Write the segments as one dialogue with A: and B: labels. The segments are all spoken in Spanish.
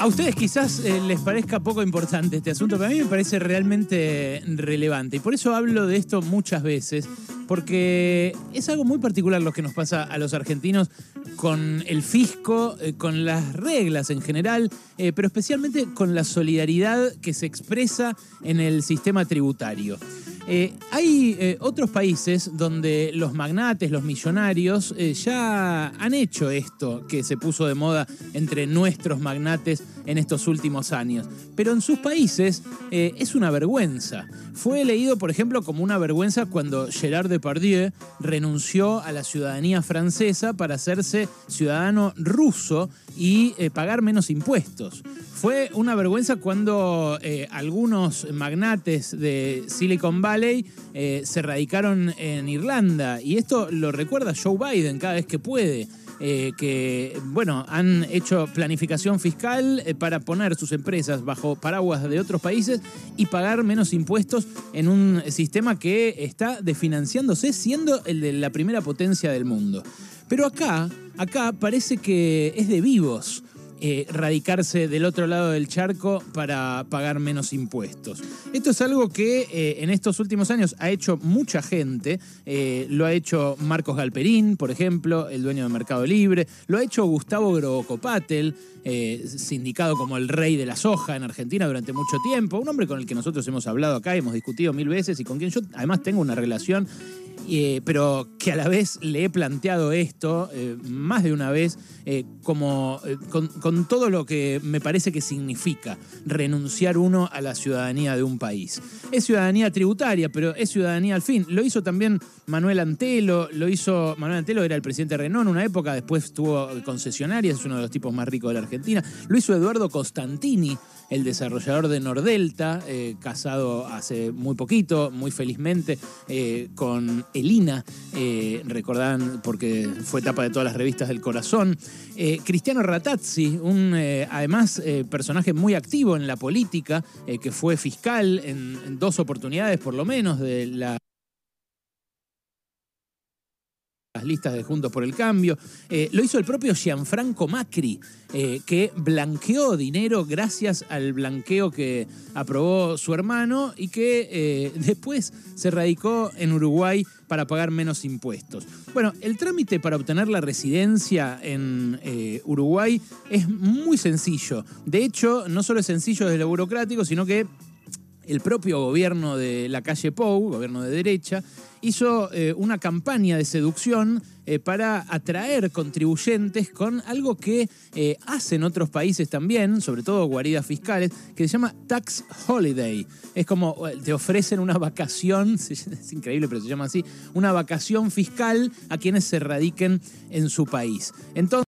A: A ustedes quizás eh, les parezca poco importante este asunto, pero a mí me parece realmente relevante. Y por eso hablo de esto muchas veces, porque es algo muy particular lo que nos pasa a los argentinos con el fisco, eh, con las reglas en general, eh, pero especialmente con la solidaridad que se expresa en el sistema tributario. Eh, hay eh, otros países donde los magnates, los millonarios, eh, ya han hecho esto que se puso de moda entre nuestros magnates en estos últimos años. Pero en sus países es una vergüenza. Fue leído, por ejemplo, como una vergüenza cuando Gerard Depardieu renunció a la ciudadanía francesa para hacerse ciudadano ruso y pagar menos impuestos. Fue una vergüenza cuando eh, algunos magnates de Silicon Valley eh, se radicaron en Irlanda. Y esto lo recuerda Joe Biden cada vez que puede. Eh, que, bueno, han hecho planificación fiscal para poner sus empresas bajo paraguas de otros países y pagar menos impuestos en un sistema que está desfinanciándose siendo el de la primera potencia del mundo. Pero acá, acá parece que es de vivos. Eh, radicarse del otro lado del charco para pagar menos impuestos. Esto es algo que eh, en estos últimos años ha hecho mucha gente. Eh, lo ha hecho Marcos Galperín, por ejemplo, el dueño de Mercado Libre. Lo ha hecho Gustavo Grocopatel, sindicado como el rey de la soja en Argentina durante mucho tiempo. Un hombre con el que nosotros hemos hablado acá, hemos discutido mil veces y con quien yo además tengo una relación eh, pero que a la vez le he planteado esto eh, más de una vez eh, como con, todo lo que me parece que significa renunciar uno a la ciudadanía de un país. Es ciudadanía tributaria, pero es ciudadanía al fin. Lo hizo también Manuel Antelo, lo hizo Manuel Antelo era el presidente de Renault en una época, después tuvo concesionarias, es uno de los tipos más ricos de la Argentina. Lo hizo Eduardo Costantini, el desarrollador de Nordelta, casado hace muy poquito, muy felizmente, con Elina, eh, recordarán porque fue tapa de todas las revistas del corazón. Eh, Cristiano Ratazzi, un eh, además personaje muy activo en la política, que fue fiscal en dos oportunidades por lo menos de la las listas de Juntos por el Cambio. Eh, lo hizo el propio Gianfranco Macri, eh, que blanqueó dinero gracias al blanqueo que aprobó su hermano y que eh, después se radicó en Uruguay para pagar menos impuestos. Bueno, el trámite para obtener la residencia en Uruguay es muy sencillo. De hecho, no solo es sencillo desde lo burocrático, sino que el propio gobierno de la calle Pou, gobierno de derecha, hizo eh, una campaña de seducción eh, para atraer contribuyentes con algo que eh, hacen otros países también, sobre todo guaridas fiscales, que se llama Tax Holiday. Es como te ofrecen una vacación, es increíble, pero se llama así, una vacación fiscal a quienes se radiquen en su país. Entonces,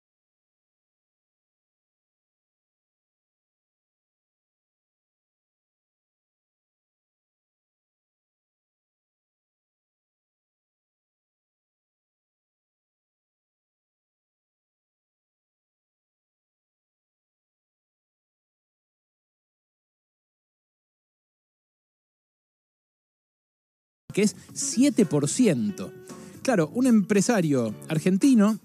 A: que es 7%. Claro, un empresario argentino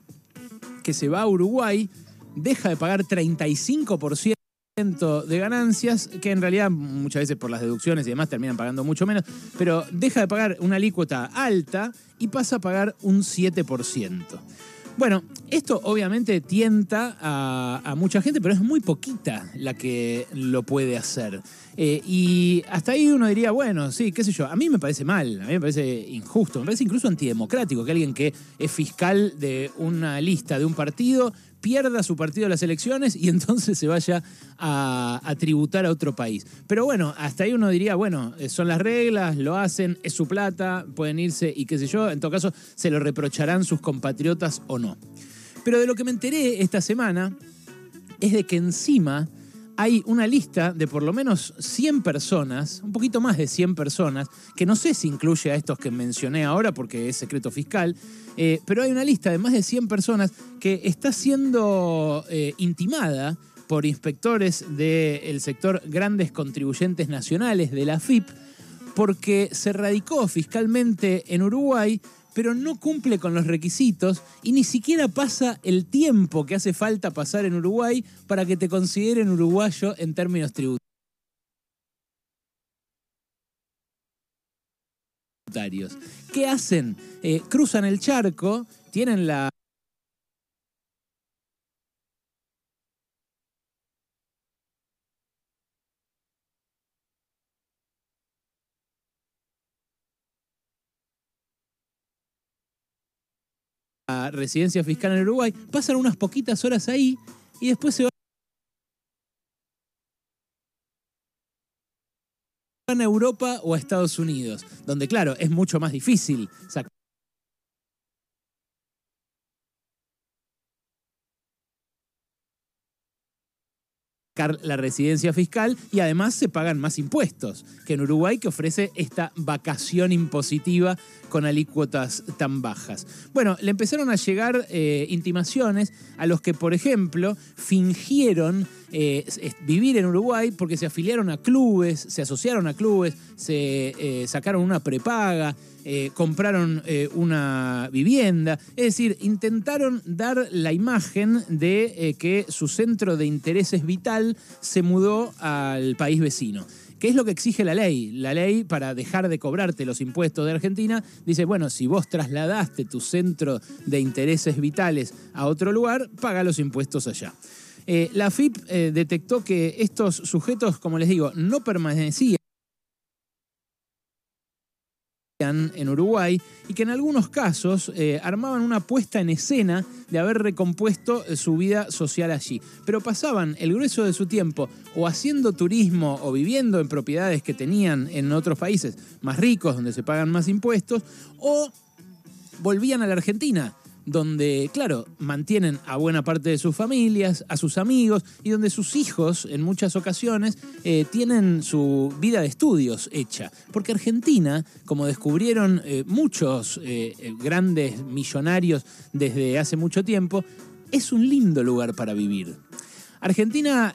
A: que se va a Uruguay deja de pagar 35% de ganancias, que en realidad muchas veces por las deducciones y demás terminan pagando mucho menos, pero deja de pagar una alícuota alta y pasa a pagar un 7%. Bueno, esto obviamente tienta a, mucha gente, pero es muy poquita la que lo puede hacer. Eh, y hasta ahí uno diría, bueno, sí, qué sé yo, a mí me parece mal, a mí me parece injusto, me parece incluso antidemocrático que alguien que es fiscal de una lista de un partido pierda su partido en las elecciones y entonces se vaya a, tributar a otro país. Pero bueno, hasta ahí uno diría, bueno, eh, son las reglas, lo hacen, es su plata, pueden irse y qué sé yo, en todo caso se lo reprocharán sus compatriotas o no. Pero de lo que me enteré esta semana es de que encima hay una lista de por lo menos 100 personas, un poquito más de 100 personas, que no sé si incluye a estos que mencioné ahora porque es secreto fiscal, eh, pero hay una lista de más de 100 personas que está siendo eh, intimada por inspectores del sector grandes contribuyentes nacionales de la FIP porque se radicó fiscalmente en Uruguay pero no cumple con los requisitos y ni siquiera pasa el tiempo que hace falta pasar en Uruguay para que te consideren uruguayo en términos tributarios. ¿Qué hacen? Eh, cruzan el charco, tienen la residencia fiscal en Uruguay, pasan unas poquitas horas ahí y después se van a Europa o a Estados Unidos, donde claro, es mucho más difícil sacar la residencia fiscal y además se pagan más impuestos que en Uruguay que ofrece esta vacación impositiva con alícuotas tan bajas. Bueno, le empezaron a llegar eh, intimaciones a los que, por ejemplo, fingieron eh, vivir en Uruguay porque se afiliaron a clubes, se asociaron a clubes, se eh, sacaron una prepaga, eh, compraron una vivienda. Es decir, intentaron dar la imagen de que su centro de interés es vital se mudó al país vecino. ¿Qué es lo que exige la ley? La ley, para dejar de cobrarte los impuestos de Argentina, dice, bueno, si vos trasladaste tu centro de intereses vitales a otro lugar, paga los impuestos allá. Eh, la FIP eh, detectó que estos sujetos, como les digo, no permanecían en Uruguay y que en algunos casos eh, armaban una puesta en escena de haber recompuesto su vida social allí. Pero pasaban el grueso de su tiempo o haciendo turismo o viviendo en propiedades que tenían en otros países más ricos donde se pagan más impuestos o volvían a la Argentina donde, claro, mantienen a buena parte de sus familias, a sus amigos y donde sus hijos, en muchas ocasiones, eh, tienen su vida de estudios hecha. Porque Argentina, como descubrieron eh, muchos eh, grandes millonarios desde hace mucho tiempo, es un lindo lugar para vivir. Argentina,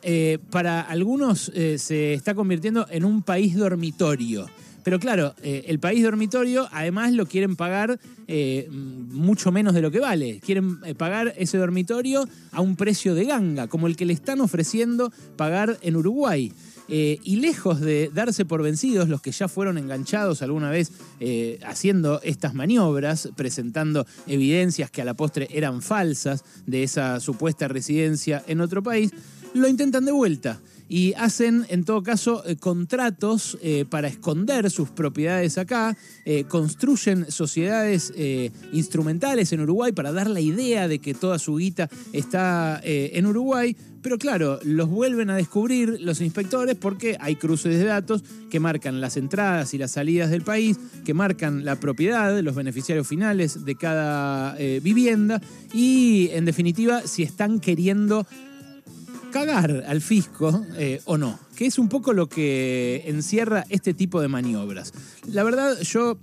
A: para algunos, se está convirtiendo en un país dormitorio. Pero claro, eh, el país dormitorio además lo quieren pagar eh, mucho menos de lo que vale. Quieren eh, pagar ese dormitorio a un precio de ganga, como el que le están ofreciendo pagar en Uruguay. y lejos de darse por vencidos los que ya fueron enganchados alguna vez haciendo estas maniobras, presentando evidencias que a la postre eran falsas de esa supuesta residencia en otro país, lo intentan de vuelta y hacen en todo caso eh, contratos eh, para esconder sus propiedades acá, eh, construyen sociedades instrumentales en Uruguay para dar la idea de que toda su guita está en Uruguay, pero claro, los vuelven a descubrir los inspectores porque hay cruces de datos que marcan las entradas y las salidas del país, que marcan la propiedad, los beneficiarios finales de cada vivienda y en definitiva si están queriendo cagar al fisco eh, o no, que es un poco lo que encierra este tipo de maniobras. La verdad, yo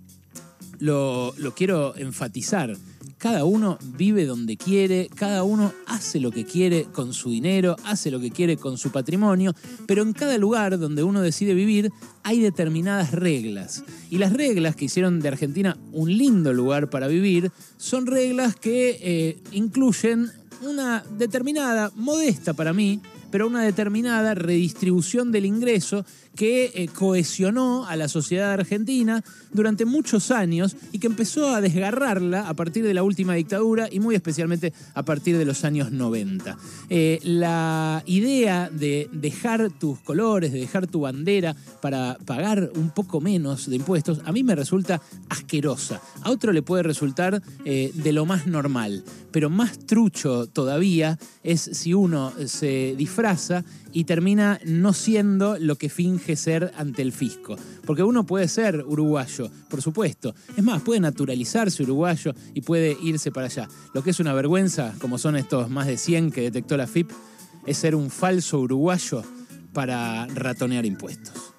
A: lo, quiero enfatizar. Cada uno vive donde quiere, cada uno hace lo que quiere con su dinero, hace lo que quiere con su patrimonio, pero en cada lugar donde uno decide vivir hay determinadas reglas. Y las reglas que hicieron de Argentina un lindo lugar para vivir son reglas que eh, incluyen una determinada, modesta para mí, pero una determinada redistribución del ingreso que eh, cohesionó a la sociedad argentina durante muchos años y que empezó a desgarrarla a partir de la última dictadura y muy especialmente a partir de los años 90. Eh, la idea de dejar tus colores, de dejar tu bandera para pagar un poco menos de impuestos, a mí me resulta asquerosa. A otro le puede resultar eh, de lo más normal, pero más trucho todavía es si uno se y termina no siendo lo que finge ser ante el fisco. Porque uno puede ser uruguayo, por supuesto. Es más, puede naturalizarse uruguayo y puede irse para allá. Lo que es una vergüenza, como son estos más de 100 que detectó la FIP, es ser un falso uruguayo para ratonear impuestos.